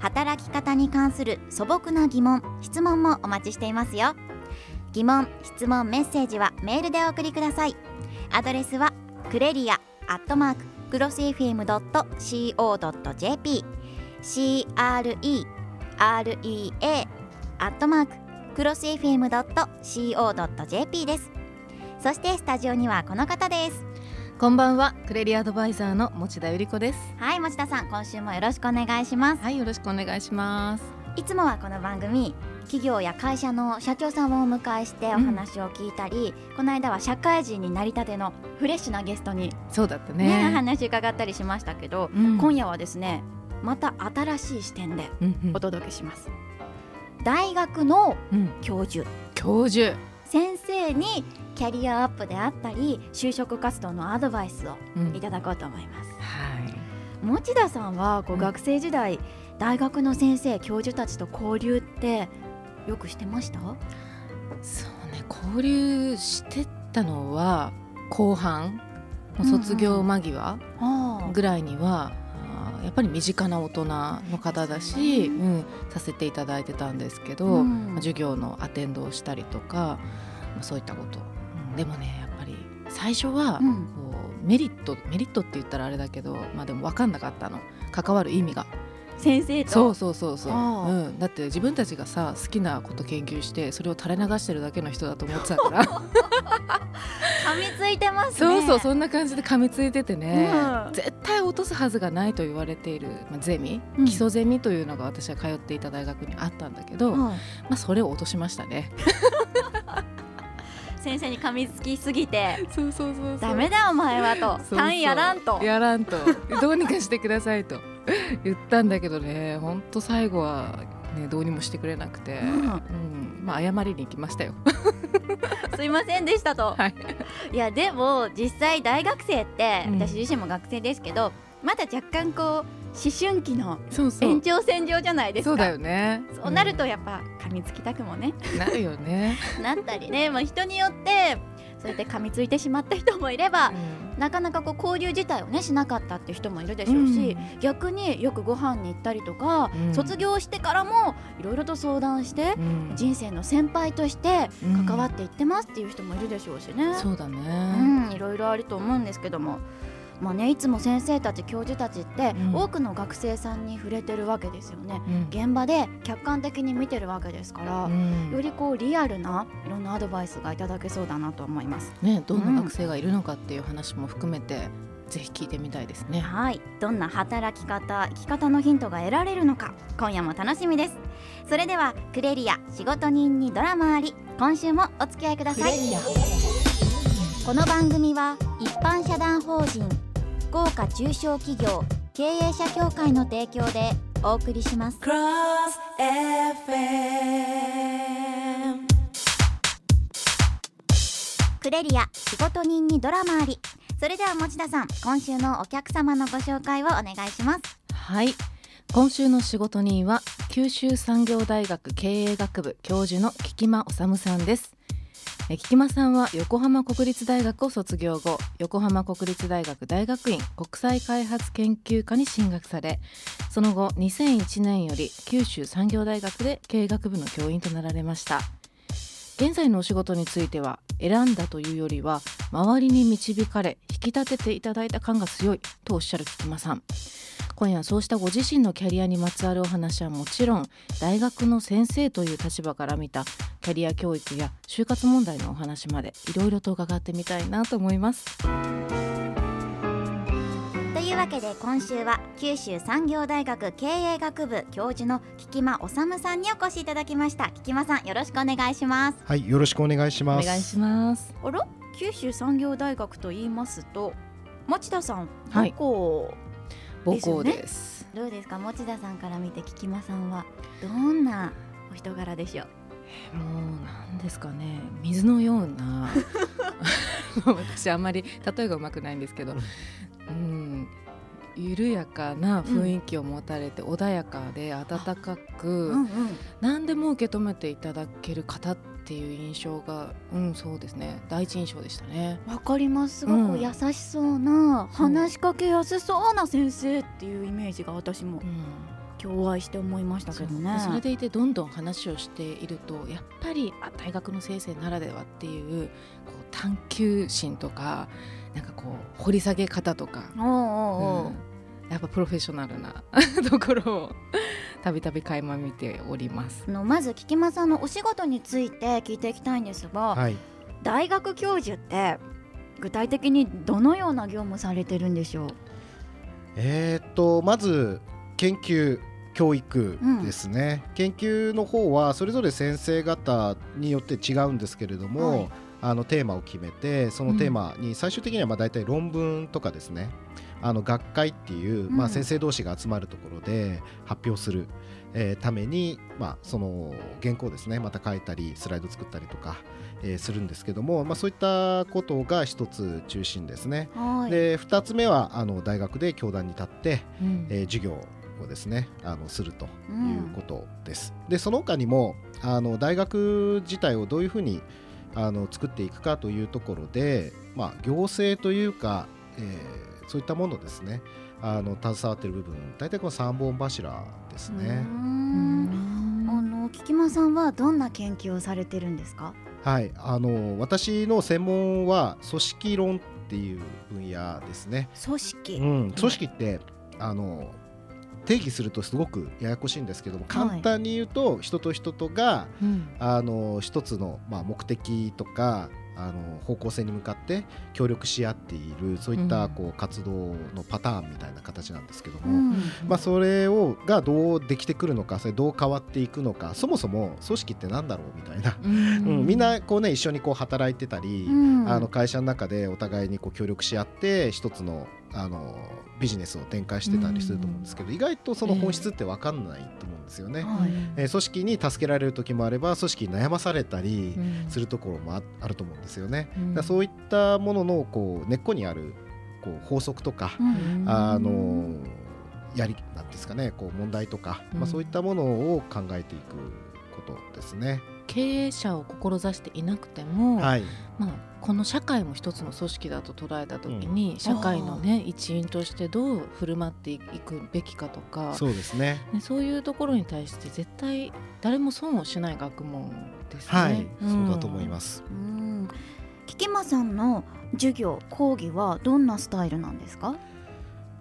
働き方に関する素朴な疑問質問もお待ちしていますよ。疑問質問メッセージはメールでお送りください。アドレスはクレリアアットマーククロス FM.co.jp CREREA アットマーククロス FM.co.jp です。そしてスタジオにはこの方です。こんばんは。クレリアアドバイザーの持田由里子です。はい持田さん今週もよろしくお願いします。はいよろしくお願いします。いつもはこの番組企業や会社の社長さんをお迎えしてお話を聞いたり、この間は社会人になりたてのフレッシュなゲストにそうだったね。ね話伺ったりしましたけど、うん。今夜はですねまた新しい視点でうんうん。お届けします、大学のうん。教授。教授。先生にキャリアアップであったり就職活動のアドバイスをうん。いただこうと思います、はい。持田さんはこううん。学生時代、大学の先生教授たちと交流ってよくしてました？そうね交流してたのは後半卒業間際あぐらいには、あーやっぱり身近な大人の方だし、ううんさせていただいてたんですけど、うん。まあ授業のアテンドをしたりとか、まあそういったこと、うんでもねやっぱり最初は、うん。こうメリットメリットって言ったらあれだけど、まあ、でも分かんなかったの。関わる意味が。先生と。そうそうそうそう、うん、だって自分たちがさ好きなこと研究してそれを垂れ流してるだけの人だと思ってたから。噛みついてますね。そうそうそんな感じで噛みついててね、うん。絶対落とすはずがないと言われている、まあ、ゼミ、うん。基礎ゼミというのが私が通っていた大学にあったんだけど、まはいあ、それを落としましたね。先生に噛みつきすぎてそうそうそうダメだお前はと単やらんと。やらんと。どうにかしてくださいと。言ったんだけどね本当最後は、ね、どうにもしてくれなくて、うん。うん。まあ、謝りに行きましたよ。すいませんでしたと、はい、いやでも実際大学生って、うん。私自身も学生ですけどまだ若干こう思春期の延長線上じゃないですか。そうだよね。そうなるとやっぱ噛みつきたくもね、うんなるよね、なったりね、まあ、人によってそうやって噛みついてしまった人もいれば、なかなかこう交流自体をねしなかったっていう人もいるでしょうし、逆によくご飯に行ったりとか、うん。卒業してからもいろいろと相談して、うん。人生の先輩としてうん。関わっていってますっていう人もいるでしょうしね。そうだね、うん、いろいろあると思うんですけども、まあね、いつも先生たち教授たちって、うん多くの学生さんに触れてるわけですよね。うん現場で客観的に見てるわけですから、うんよりこうリアルないろんなアドバイスがいただけそうだなと思います。ね、どんな学生がいるのかっていう話も含めて、ぜひ聞いてみたいですね。はい、どんな働き方、生き方のヒントが得られるのか、今夜も楽しみです。それではクレリア仕事人にドラマあり、今週もお付き合いください。この番組は一般社団法人福岡中小企業経営者協会の提供でお送りします。クレリア仕事人にドラマあり。それでは持田さん、今週のお客様のご紹介をお願いします。はい。今週の仕事人は九州産業大学経営学部教授の菊間治さんです。え菊間さんは横浜国立大学を卒業後横浜国立大学大学院国際開発研究科に進学されその後2001年より九州産業大学で経営学部の教員となられました。現在のお仕事については選んだというよりは周りに導かれ引き立てていただいた感が強いとおっしゃる菊間さん。今夜はそうしたご自身のキャリアにまつわるお話はもちろん大学の先生という立場から見たキャリア教育や就活問題のお話までいろいろと伺ってみたいなと思います。というわけで今週は九州産業大学経営学部教授の菊間治さんにお越しいただきました。菊間さんよろしくお願いします。はい、よろしくお願いしおます。願いします。あら九州産業大学と言いますと持田さんはい。どこ母校です。どうですか？持田さんから見て菊間さんはどんなお人柄でしょう？もうなんですかね。水のような。私あんまり例えがうまくないんですけど、うん、緩やかな雰囲気を持たれて、穏やかで温かく、うんうん。何でも受け止めていただける方っていう印象がうんそうですね。第一印象でしたね。わかります。すごうん。く優しそうな、そう。話しかけやすそうな先生っていうイメージが私も。うん共愛して思いましたけどね。でそれでいてどんどん話をしているとやっぱりあ大学の先生ならではっていうこう探求心とかなんかこう掘り下げ方とか、おうおうおう。うん。やっぱプロフェッショナルな ところをたびたび垣間見ております。あのまず菊間さんのお仕事について聞いていきたいんですが、はい、大学教授って具体的にどのような業務されてるんでしょう？えーっとまず研究教育ですね、研究の方はそれぞれ先生方によって違うんですけれども、はい。あのテーマを決めてそのテーマに最終的にはまあ大体論文とかですね。あの学会っていう、うん。まあ、先生同士が集まるところで発表する、えーために、まあ、その原稿をですねまた書いたりスライド作ったりとか、えーするんですけども、まあ、そういったことが一つ中心ですね。はい。で2つ目はあの大学で教壇に立って、うん。えー授業をですねあのするとうん。いうことです。でその他にもあの大学自体をどういうふうにあの作っていくかというところで、まあ、行政というか、えーそういったものですね。あの携わっている部分大体この3本柱ですね。ん。あの菊間さんはどんな研究をされてるんですか？はい、あの私の専門は組織論っていう分野ですね。組織、うん、組織ってあの定義するとすごくややこしいんですけども簡単に言うと、人と人とがうん。あの一つの、まあ、目的とかあの方向性に向かって協力し合っているそういったうん。こう活動のパターンみたいな形なんですけども、うんまあ、それをがどうできてくるのかそれどう変わっていくのかそもそも組織ってなんだろうみたいな、ううんみんなこう、ね、一緒にこう働いてたり、うん。あの会社の中でお互いにこう協力し合って一つのあのビジネスを展開してたりすると思うんですけど、意外とその本質って分かんないと思うんですよね。はいえー組織に助けられる時もあれば組織に悩まされたりうんするところもああると思うんですよね。うんだそういったもののこう根っこにあるこう法則とか、うんあのやりなんですかねこう問題とか、うんまあ、そういったものを考えていくことですね。経営者を志していなくても、はい、まあ、この社会も一つの組織だと捉えた時に、社会の、ね、一員としてどう振る舞っていくべきかとかそうですね。ね、そういうところに対して絶対誰も損をしない学問ですね。はい、んそうだと思います。うん菊間さんの授業講義はどんなスタイルなんですか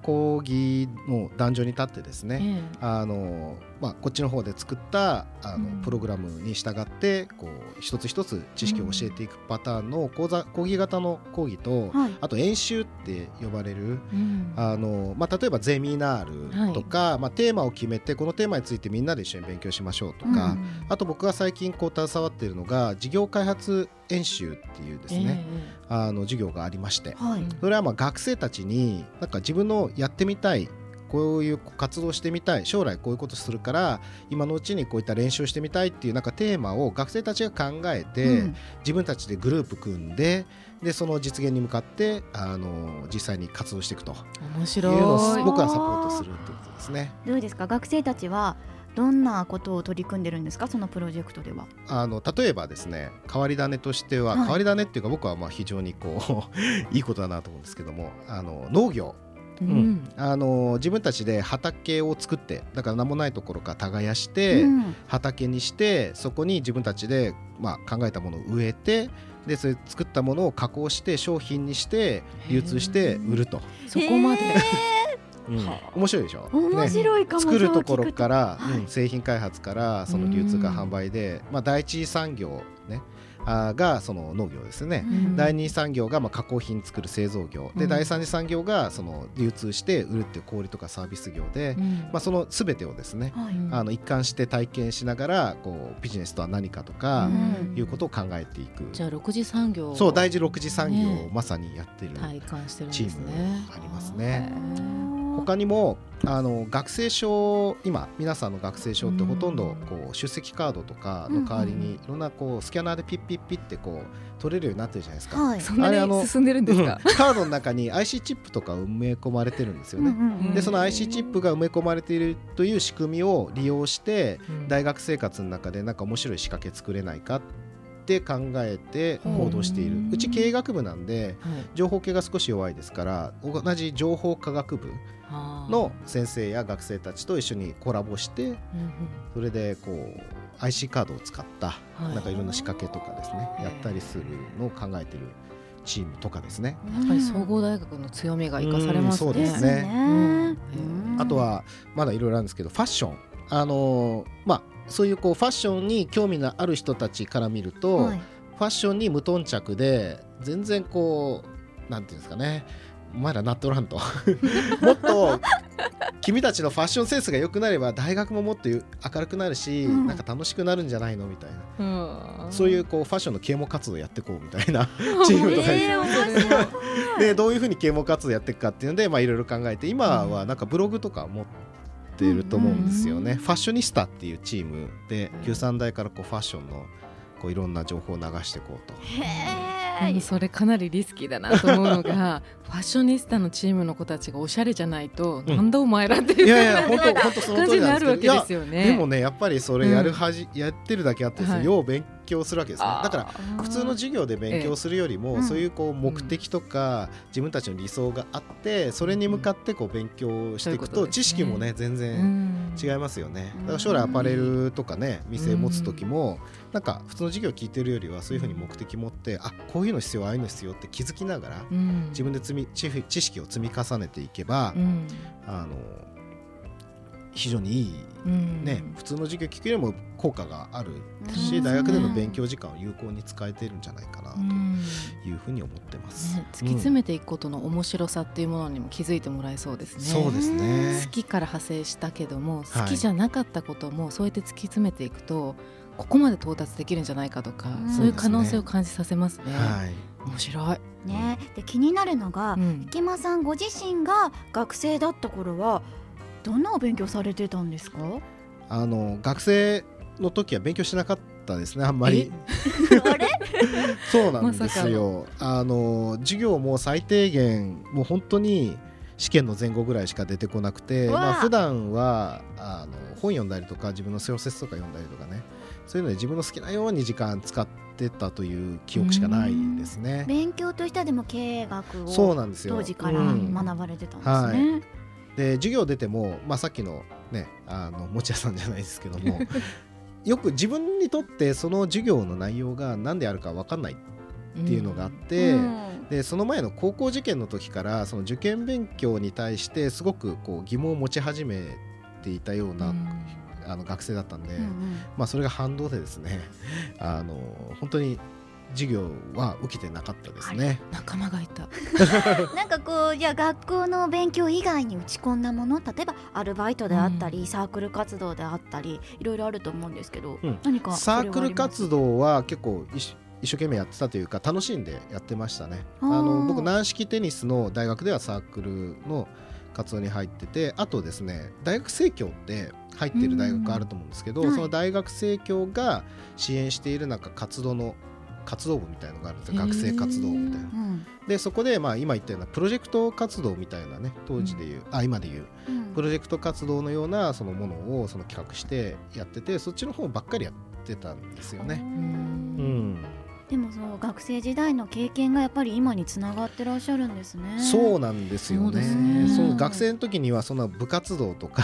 講義の壇上に立ってですね、ええあのまあ、こっちの方で作ったあの、うん。プログラムに従ってこう一つ一つ知識を教えていくパターンの講座講義型の講義と、はい。あと演習って呼ばれるうん。あの、まあ、例えばゼミナールとか、まあ、テーマを決めてこのテーマについてみんなで一緒に勉強しましょうとか、うん。あと僕が最近こう携わっているのが事業開発演習っていうですね、あの授業がありましてそれはまあ学生たちになんか自分のやってみたいこういう活動してみたい将来こういうことするから今のうちにこういった練習をしてみたいっていうなんかテーマを学生たちが考えて、うん。自分たちでグループ組んででその実現に向かってあの実際に活動していくと。面い。う白いのを僕はサポートするということですね。どうですか？学生たちはどんなことを取り組んでるんですか？そのプロジェクトでは。あの例えばですね変わり種としては、はい。変わり種っていうか僕はまあ非常にこう いいことだなと思うんですけどもあの農業うん。あの自分たちで畑を作ってだから何もないところから耕して、うん。畑にしてそこに自分たちで、まあ、考えたものを植えてでそれ作ったものを加工して商品にして流通して売ると、そこまで、面白いでしょ？面ね白いかも、作るところから、製品開発からその流通か販売で、まあ、第一産業、ね、あーがその農業ですね、うん。第二産業がまあ加工品作る製造業。で、うん。第三次産業がその流通して売るっていう小売とかサービス業で、うん。まあ、その全てをですねはい。うん。あの一貫して体験しながらこうビジネスとは何かとか、うん。いうことを考えていく、じゃあ6次産業をそう第一六次産業をね。まさにやってる、体感してるんチームありますね。あー他にもあの学生証今皆さんの学生証ってほとんどこう出席カードとかの代わりにいろんなこうスキャナーでピッピッピッってこう取れるようになってるじゃないですか。はい。そんなあれあのに進んでるんですか？うん。カードの中に IC チップとか埋め込まれてるんですよね。うんでその IC チップが埋め込まれているという仕組みを利用してうん。大学生活の中でなんか面白い仕掛け作れないかって考えて行動している。うち経営学部なんではい。情報系が少し弱いですから同じ情報科学部の先生や学生たちと一緒にコラボしてそれでこう IC カードを使ったはい。なんかいろんな仕掛けとかですねやったりするのを考えてるチームとかですね。やっぱり総合大学の強みが生かされますね。うんそうですね。うん。あとはまだいろいろあるんですけどファッション。あのーまあそういうこうファッションに興味のある人たちから見ると、はい。ファッションに無頓着で全然こうなんていうんですかね。お前らなっとらんと。もっと君たちのファッションセンスが良くなれば大学ももっと明るくなるし、うん。なんか楽しくなるんじゃないのみたいな、うん。そういうこうファッションの啓蒙活動やっていこうみたいな。チームとかででどういうふうに啓蒙活動やっていくかっていうのでまあいろいろ考えて今はなんかブログとか持っていると思うんですよね、うんファッショニスタっていうチームでうん。九三大からこうファッションのこういろんな情報を流していこうと。それかなりリスキーだなと思うのが ファッショニスタのチームの子たちがおしゃれじゃないと、ん。なんだお前らっていういやいや本当本当その感通りなんるわなですけど。けですよね。いやでもねやっぱりそれやるはじ、やってるだけあってですね、はい。よう勉強するわけですね。だから普通の授業で勉強するよりも、ええそういうこう目的とか、自分たちの理想があってそれに向かってこう勉強していくと、ね知識もね全う然ん。違いますよね、うん。だから将来アパレルとかね店持つ時も、なんか普通の授業聞いてるよりはそういうふうに目的持って、あこういうの必要ああいうの必要って気づきながら、うん。自分で積み知知識を積み重ねていけば、うん。あの非常にいいうんね、普通の授業聞くよりも効果があるし、うん大学での勉強時間を有効に使えてるんじゃないかなとうんいうふうに思ってます。ね、突き詰めていくことの面白さっていうものにも気づいてもらえそうですね。そうですね好。きから派生したけどもはい好きじゃなかったこともそうやって突き詰めていくとここまで到達できるんじゃないかとか、うんそういう可能性を感じさせますね。はい。面白い。ねで気になるのが、うん池間さんご自身が学生だった頃はどんなお勉強されてたんですか？あの学生の時は勉強しなかったですねあんまり。そうなんですよ。あの授業も最低限もう本当に試験の前後ぐらいしか出てこなくて、まあ普段はあの本読んだりとか自分の小説とか読んだりとかね、そういうので自分の好きなように時間使ってたという記憶しかないですね。勉強としてでも経営学をそうなんですよ。当時からうん学ばれてたんですね。で授業出ても、まあ、さっきのねあの持屋さんじゃないですけども よく自分にとってその授業の内容が何であるか分かんないっていうのがあって、うん。でその前の高校受験の時からその受験勉強に対してすごくこう疑問を持ち始めていたような、あの学生だったんで、うんうん。まあ、それが反動でですねあの本当に授業は受けてなかったですね。仲間がいた。なんかこうじゃあ学校の勉強以外に打ち込んだもの例えばアルバイトであったり、サークル活動であったりいろいろあると思うんですけど、うん。何かサークル活動動は結構一生懸命やってたというか楽しんでやってましたね。あの僕軟式テニスの大学ではサークルの活動に入っててあとですね大学生協って入ってる大学あると思うんですけど、うん。はい。その大学生協が支援しているなんか活動の活動部みたいのがあるんですよ。学生活動みたいな。うん。でそこでまあ今言ったようなプロジェクト活動みたいなね当時でいう、あ今でいううん。プロジェクト活動のようなそのものをその企画してやっててそっちの方ばっかりやってたんですよね。うん、でもそう学生時代の経験がやっぱり今につながってらっしゃるんですね。そうなんですよそうでね。そう学生の時にはそんな部活動とか、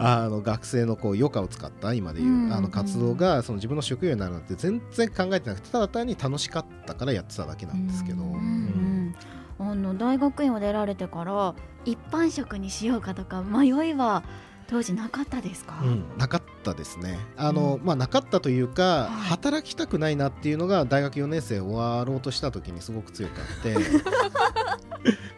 あの学生のこう余暇を使った今でいう、うん。あの活動がその自分の職業になるなんて全然考えてなくてただ単に楽しかったからやってただけなんですけど、うん。うん。ううんん。あの大学院を出られてから一般職にしようかとか迷いは当時なかったですか、うん。なかったですね。あの、うん。まあなかったというか、はい。働きたくないなっていうのが大学4年生終わろうとした時にすごく強くあって。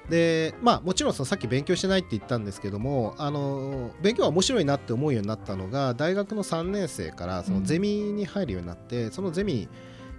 でまあもちろんそのさっき勉強してないって言ったんですけどもあの勉強は面白いなって思うようになったのが大学の3年生からそのゼミに入るようになって、そのゼミ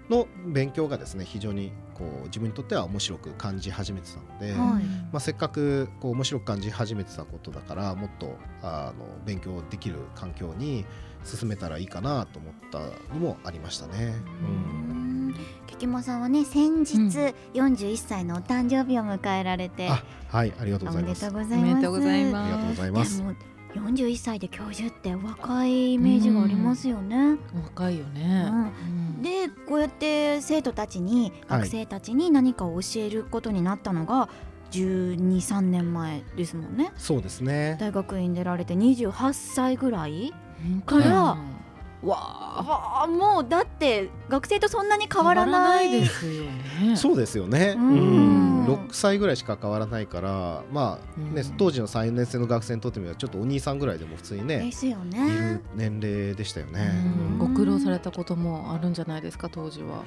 の勉強がですね非常にこう自分にとっては面白く感じ始めてたので、はいまあ、せっかくこう面白く感じ始めてたことだからもっとあの勉強できる環境に進めたらいいかなと思ったのもありましたね。うんキキモさんはね先日うん41歳のお誕生日を迎えられて、あはいありがとうございます。おめでとうございますりがとうございます。でも41歳で教授って若いイメージがありますよね。若いよね、うんでこうやって生徒たちにはい学生たちに何かを教えることになったのが123年前ですもんね。そうですね。大学院出られて28歳ぐらいうんからうんわあもうだって学生とそんなに変わら変わないですよねそうですよね。ううんん、6歳ぐらいしか変わらないから、まあね、うん当時の3、4年生の学生にとってみればちょっとお兄さんぐらいでも普通にでね、すよいるね。年齢でしたよね。ご苦労されたこともあるんじゃないですか当時は。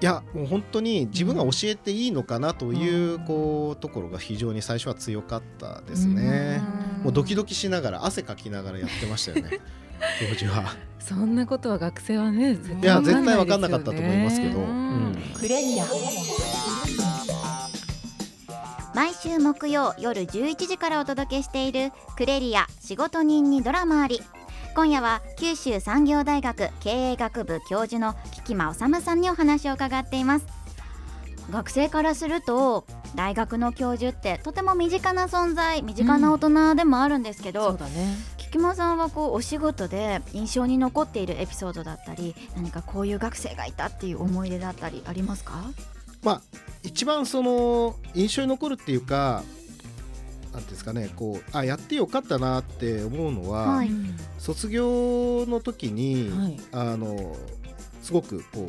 いやもう本当に自分が教えていいのかなという、うんこうところが非常に最初は強かったですね。もうドキドキしながら汗かきながらやってましたよね当時は。そんなことは学生はね絶い対や絶対わかんなかったと思いますけど。うん。うんクレリア毎週木曜夜11時からお届けしているクレリア仕事人にドラマあり。今夜は九州産業大学経営学部教授の菊間治さんにお話を伺っています。学生からすると大学の教授ってとても身近な存在身近な大人でもあるんですけど、そうだね。菊間さんはこうお仕事で印象に残っているエピソードだったり何かこういう学生がいたっていう思い出だったりありますか？まあ一番その印象に残るっていうかなんていうんですかねこうあやってよかったなって思うのは、はい。うん。卒業の時に、はい。あのすごくこう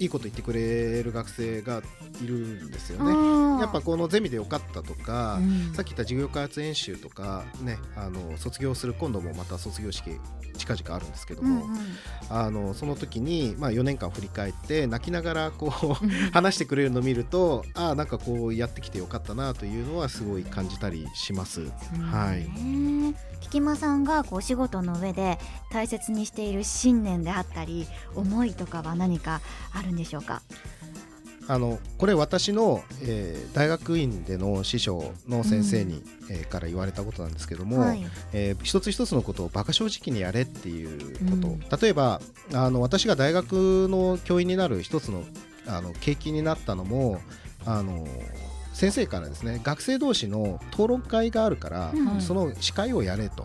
いいこと言ってくれる学生がいるんですよね。やっぱこのゼミでよかったとか、うん。さっき言った授業開発演習とかねあの卒業する今度もまた卒業式近々あるんですけども、うんうん。あのその時に、まあ、4年間振り返って泣きながらこううん。話してくれるのを見るとああなんかこうやってきてよかったなというのはすごい感じたりします。はい、菊間さんがこうお仕事の上で大切にしている信念であったり思いとかは何かあるんでしょうか？あのこれ私の、えー大学院での師匠の先生に、えーから言われたことなんですけども、はい。えー一つ一つのことを馬鹿正直にやれっていうこと、うん。例えばあの私が大学の教員になる一つのあの契機になったのもあの先生からですね学生同士の討論会があるから、うん。その司会をやれと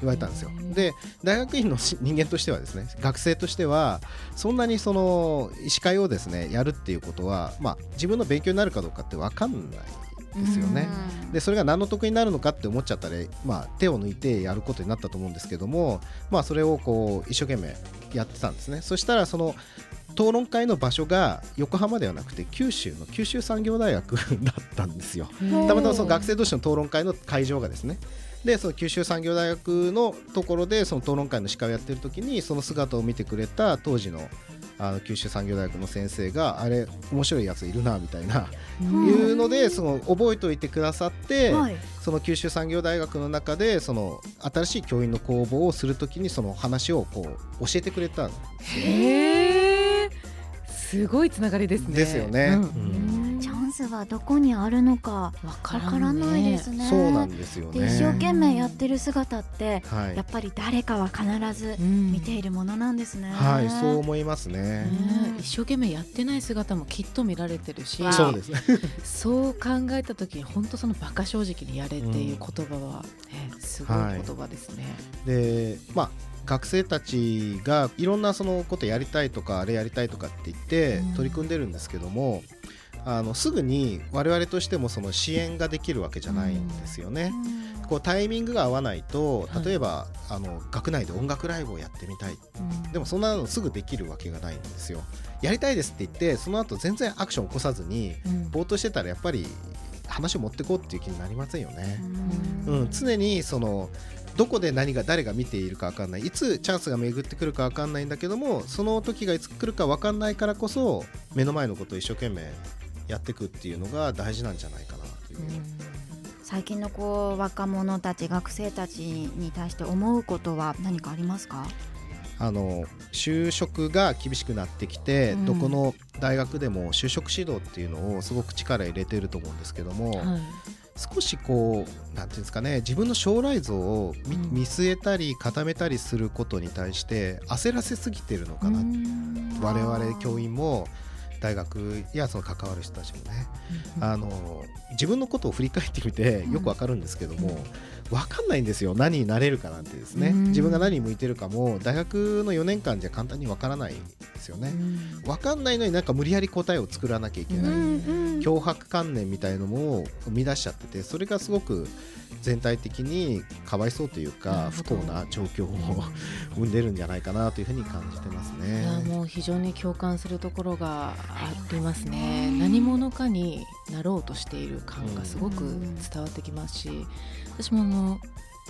言われたんですよ。で大学院のし人間としてはですね学生としてはそんなにその司会をですねやるっていうことは、まあ、自分の勉強になるかどうかって分かんないですよね。でそれが何の得になるのかって思っちゃったら、まあ、手を抜いてやることになったと思うんですけども、まあ、それをこう一生懸命やってたんですねそしたらその討論会の場所が横浜ではなくて九州の九州産業大学 だったんですよ。たまたまその学生同士の討論会の会場がですねでその九州産業大学のところでその討論会の司会をやってる時にその姿を見てくれた当時のあの九州産業大学の先生があれ面白いやついるなみたいな、うん。いうのでその覚えておいてくださって、はい。その九州産業大学の中でその新しい教員の公募をするときにその話をこう教えてくれたんですよ。ね。へえすごいつながりですね。ですよね。うんスはどこにあるのかわわかからないですねそうなんですよね。で一生懸命やってる姿ってはいやっぱり誰かは必ずうん見ているものなんですね、はい、そう思いますね。ね一生懸命やってない姿もきっと見られてるしそうですね。そう考えた時に本当その馬鹿正直にやれっていう言葉は、ねすごい言葉ですね。で、まあ学生たちがいろんなそのことやりたいとかあれやりたいとかって言ってうん取り組んでるんですけども、あのすぐに我々としてもその支援ができるわけじゃないんですよね。こうタイミングが合わないとはい。例えば、あの学内で音楽ライブをやってみたい。うん。でもそんなのすぐできるわけがないんですよ。やりたいですって言ってその後全然アクション起こさずにうん。ぼーっとしてたらやっぱり話を持ってこうっていう気になりませんよね。ううん。ん、常にそのどこで何が誰が見ているか分かんない。いつチャンスが巡ってくるか分かんないんだけどもその時がいつ来るか分かんないからこそ目の前のことを一生懸命やっていくっていうのが大事なんじゃないかなという。最近のこう若者たち学生たちに対して思うことは何かありますか？あの就職が厳しくなってきて、うん。どこの大学でも就職指導っていうのをすごく力入れてると思うんですけども、はい。少しこうなんていうんですかね自分の将来像を見,、うん。見据えたり固めたりすることに対して焦らせすぎてるのかな、うん。我々教員も大学やその関わる人たちもね、あの自分のことを振り返ってみてよくわかるんですけども、うんわかんないんですよ。何になれるかなんてですね、うん。自分が何に向いてるかも大学の4年間じゃ簡単にわからないですよね、うん。わかんないのになんか無理やり答えを作らなきゃいけない、うん脅迫観念みたいのも生み出しちゃっててそれがすごく全体的にかわいそうというなか不幸な状況を生んでるんじゃないかなというふうに感じてますいやね。もう非常に共感するところがありますね。何者かになろうとしている感がすごく伝わってきますし私もあの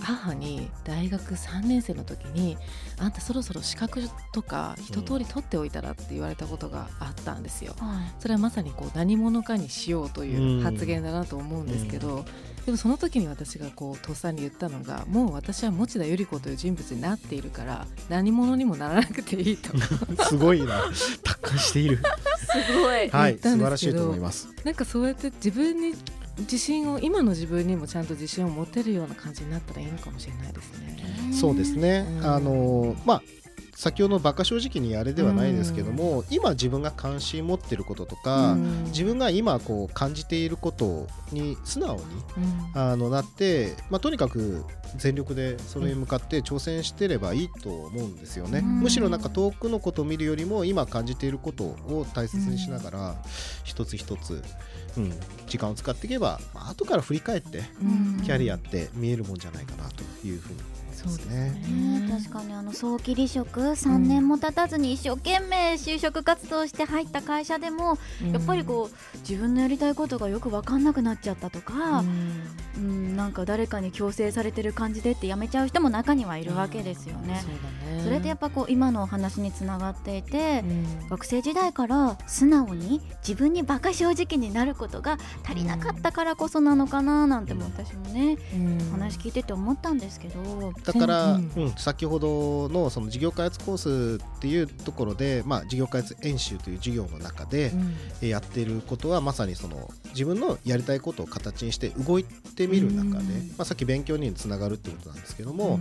母に大学3年生の時に「あんたそろそろ資格とか一通り取っておいたら」って言われたことがあったんですよ。はい。それはまさにこう何者かにしようという発言だなと思うんですけど、でもその時に私がこうとっさに言ったのがもう私は持田由里子という人物になっているから何者にもならなくていいと すごいな。達観している。すごい。はい、素晴らしいと思います。なんかそうやって自分に自信を今の自分にもちゃんと自信を持てるような感じになったらいいのかもしれないですね。そうですね。うん。あのまあ先ほどのバカ正直にあれではないですけども、今自分が関心持ってることとか、うん。自分が今こう感じていることに素直にうん。あのなって、まあ、とにかく全力でそれに向かって挑戦してればいいと思うんですよね、うん。むしろなんか遠くのことを見るよりも今感じていることを大切にしながら一つ一つ、うん、時間を使っていけば、まあ後から振り返ってうん。キャリアって見えるもんじゃないかなというふうにですね。ねね。確かにあの早期離職3年も経たずに一生懸命就職活動して入った会社でもやっぱりこう自分のやりたいことがよく分かんなくなっちゃったとか、うん、なんか誰かに強制されてる感じでって辞めちゃう人も中にはいるわけですよね。そね。それでやっぱこう今のお話につながっていて、うん。学生時代から素直に自分にバカ正直になることが足りなかったからこそなのかななんても私もね、うん。話聞いてて思ったんですけど、だから、先ほどのその事業開発コースっていうところで、まあ、事業開発演習という授業の中でやっていることはまさにその自分のやりたいことを形にして動いてみる中で、うん。まあ、さっき勉強につながるってことなんですけども、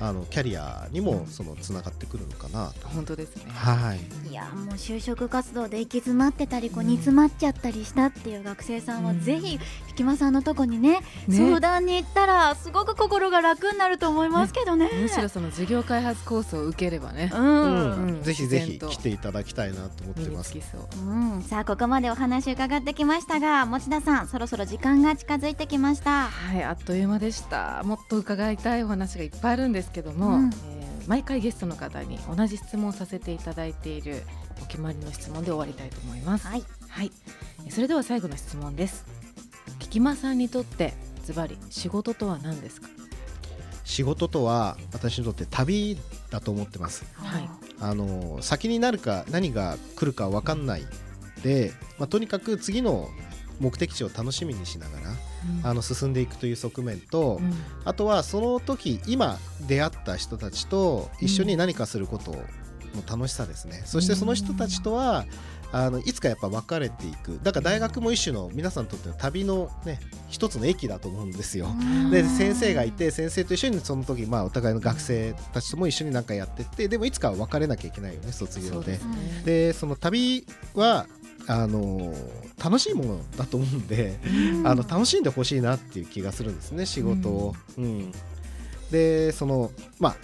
あのキャリアにもそのつながってくるのかなと。本当ですね。はいいやもう就職活動で行き詰まってたりこううん煮詰まっちゃったりしたっていう学生さんはうんぜひひきまさんのとこにねね相談に行ったらすごく心が楽になると思いますけどね。むしろその事業開発コースを受ければね、うん、うんぜひぜひ来ていただきたいなと思っ身てます。う。うん、さあここまでお話伺ってきましたが持田さんそろそろ時間が近づいてきました。はい、あっという間でした。もっと伺いたいお話がいっぱいあるんですけども、うんえー毎回ゲストの方に同じ質問をさせていただいているお決まりの質問で終わりたいと思います。はい、はい、えーそれでは最後の質問です。菊間さんにとってズバリ仕事とは何ですか？仕事とは私にとって旅だと思ってます。はいあの先になるか何が来るか分かんないで、まあ、とにかく次の目的地を楽しみにしながらあの進んでいくという側面と、うん。あとはその時今出会った人たちと一緒に何かすることの楽しさですね、そしてその人たちとはあのいつかやっぱ別れていく。だから大学も一種の皆さんにとっての旅のね一つの駅だと思うんですよ。で先生がいて先生と一緒にその時まあお互いの学生たちとも一緒に何かやってってでもいつかは別れなきゃいけないよね卒業で。そうです。ね。でその旅はあの楽しいものだと思うんで、あの楽しんでほしいなっていう気がするんですね仕事を。うん。でそのまあ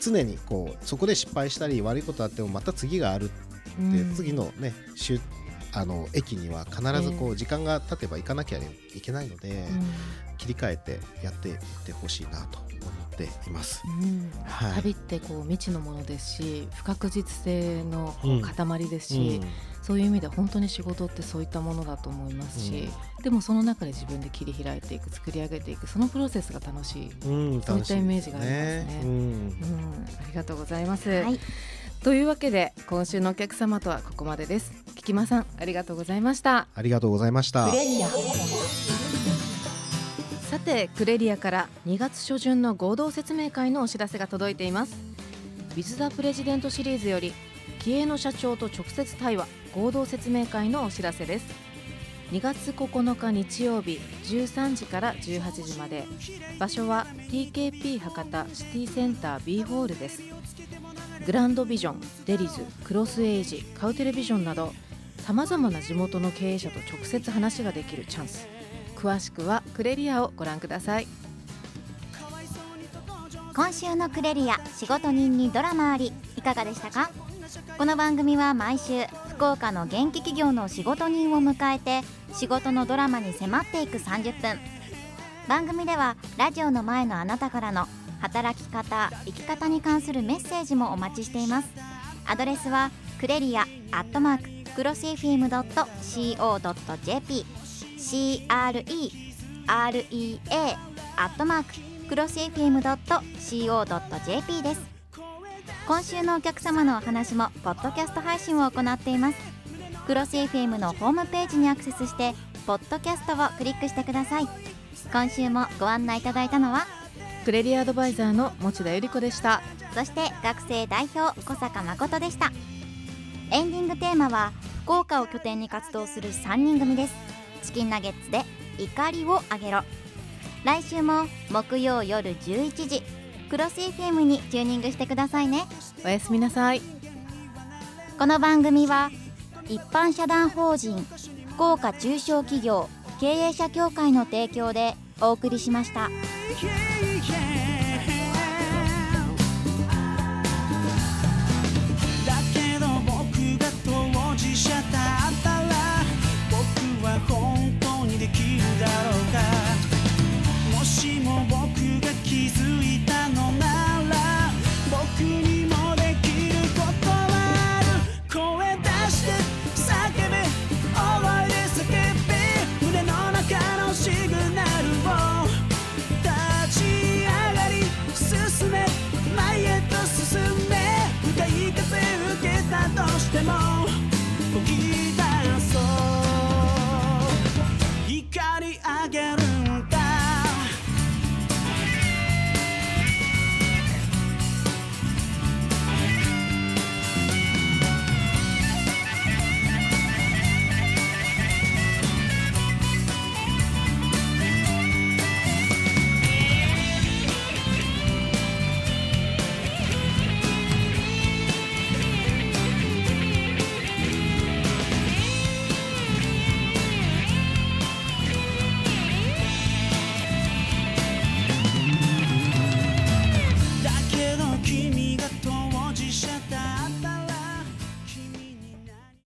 常にこうそこで失敗したり悪いことあってもまた次があるって、うん。次のねしゅあの駅には必ずこう時間が経てば行かなきゃいけないので、切り替えてやっていってほしいなと思っています。うん。うんはい。旅ってこう未知のものですし不確実性の塊ですし、うんそういう意味では本当に仕事ってそういったものだと思いますし、でもその中で自分で切り開いていく作り上げていくそのプロセスが楽しい、うんそういったイメージがありますね。うん。うん、ありがとうございます、はい、というわけで今週のお客様とはここまでです。菊間さんありがとうございました。ありがとうございました。さてクレリアから2月初旬の合同説明会のお知らせが届いています「With the President」シリーズより気鋭の社長と直接対話合同説明会のお知らせです。2月9日日曜日13時から18時まで。場所は TKP 博多シティセンター B ホールです。グランドビジョンデリズクロスエイジカウテレビジョンなどさまざまな地元の経営者と直接話ができるチャンス。詳しくはクレリアをご覧ください。今週のクレリア仕事人にドラマありいかがでしたか？この番組は毎週福岡の元気企業の仕事人を迎えて仕事のドラマに迫っていく30分。番組ではラジオの前のあなたからの働き方生き方に関するメッセージもお待ちしています。アドレスはクレリアアットマーククロシーフィーム .co.jp CREREA アットマーククロシーフィーム .co.jp です。今週のお客様のお話もポッドキャスト配信を行っています。クロシーフィームのホームページにアクセスしてポッドキャストをクリックしてください。今週もご案内いただいたのはクレリアアドバイザーの持田由里子でした。そして学生代表小坂誠でした。エンディングテーマは福岡を拠点に活動する3人組です。チキンナゲッツで怒りをあげろ。来週も木曜夜11時クロス FM にチューニングしてくださいねおやすみなさいこの番組は一般社団法人福岡中小企業経営者協会の提供でお送りしました。